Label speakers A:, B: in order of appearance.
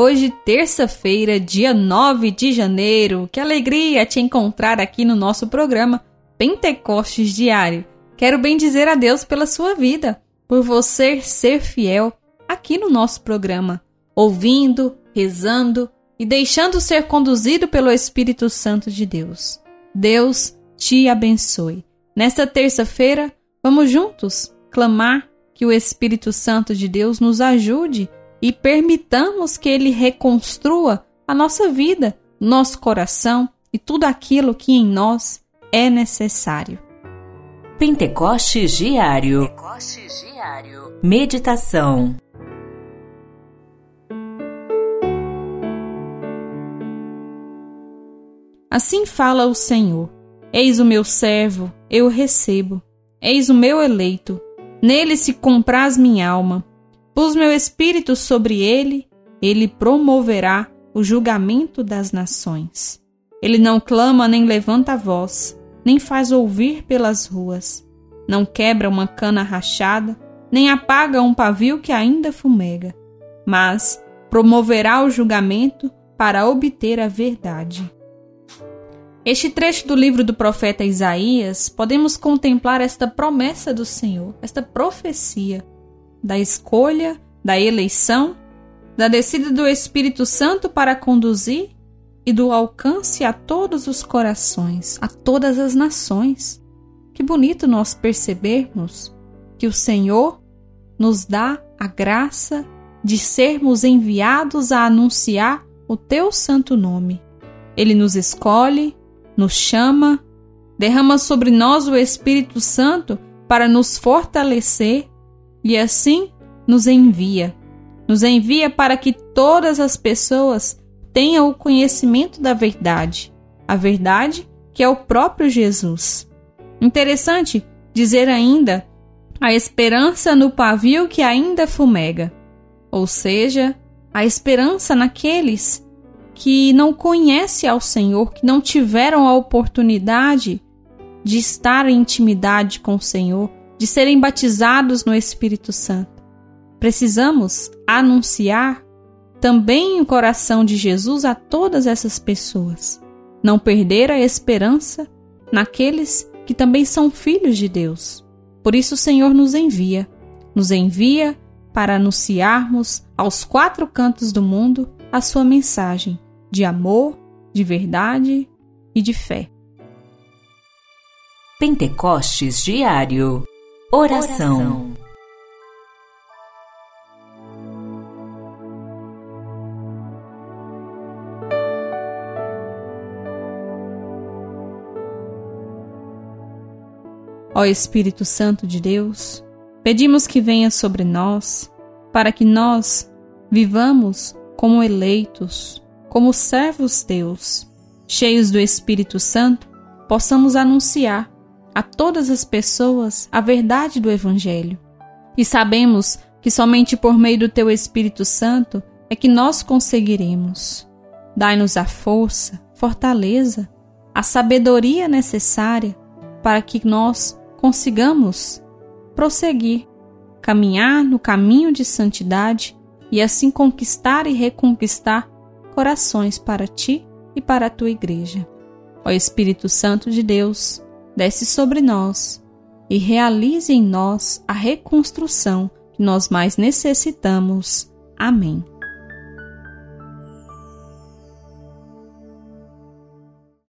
A: Hoje, terça-feira, dia 9 de janeiro. Que alegria te encontrar aqui no nosso programa Pentecostes Diário. Quero bem dizer a Deus pela sua vida, por você ser fiel aqui no nosso programa, ouvindo, rezando e deixando ser conduzido pelo Espírito Santo de Deus. Deus te abençoe. Nesta terça-feira, vamos juntos clamar que o Espírito Santo de Deus nos ajude e permitamos que ele reconstrua a nossa vida, nosso coração e tudo aquilo que em nós é necessário.
B: Pentecostes Diário. Pentecostes Diário. Meditação.
A: Assim fala o Senhor: Eis o meu servo, eu o recebo. Eis o meu eleito, Nele se compraz minha alma. Pus meu espírito sobre ele, ele promoverá o julgamento das nações. Ele não clama nem levanta a voz, nem faz ouvir pelas ruas. Não quebra uma cana rachada, nem apaga um pavio que ainda fumega. Mas promoverá o julgamento para obter a verdade. Este trecho do livro do profeta Isaías, podemos contemplar esta promessa do Senhor, esta profecia da escolha, da eleição, da descida do Espírito Santo para conduzir e do alcance a todos os corações, a todas as nações. Que bonito nós percebermos que o Senhor nos dá a graça de sermos enviados a anunciar o teu santo nome. Ele nos escolhe, nos chama, derrama sobre nós o Espírito Santo para nos fortalecer e assim nos envia. Nos envia para que todas as pessoas tenham o conhecimento da verdade, a verdade que é o próprio Jesus. Interessante dizer ainda a esperança no pavio que ainda fumega, ou seja, a esperança naqueles que não conhecem ao Senhor, que não tiveram a oportunidade de estar em intimidade com o Senhor, de serem batizados no Espírito Santo. Precisamos anunciar também o coração de Jesus a todas essas pessoas. Não perder a esperança naqueles que também são filhos de Deus. Por isso o Senhor nos envia, nos envia para anunciarmos aos quatro cantos do mundo a sua mensagem de amor, de verdade e de fé.
B: Pentecostes Diário Oração,
A: Ó Espírito Santo de Deus, pedimos que venha sobre nós, para que nós vivamos como eleitos, como servos teus, cheios do Espírito Santo, possamos anunciar a todas as pessoas a verdade do Evangelho. E sabemos que somente por meio do teu Espírito Santo é que nós conseguiremos. Dai-nos a força, fortaleza, a sabedoria necessária para que nós consigamos prosseguir, caminhar no caminho de santidade e assim conquistar e reconquistar corações para ti e para a tua igreja. Ó Espírito Santo de Deus, desce sobre nós e realize em nós a reconstrução que nós mais necessitamos. Amém.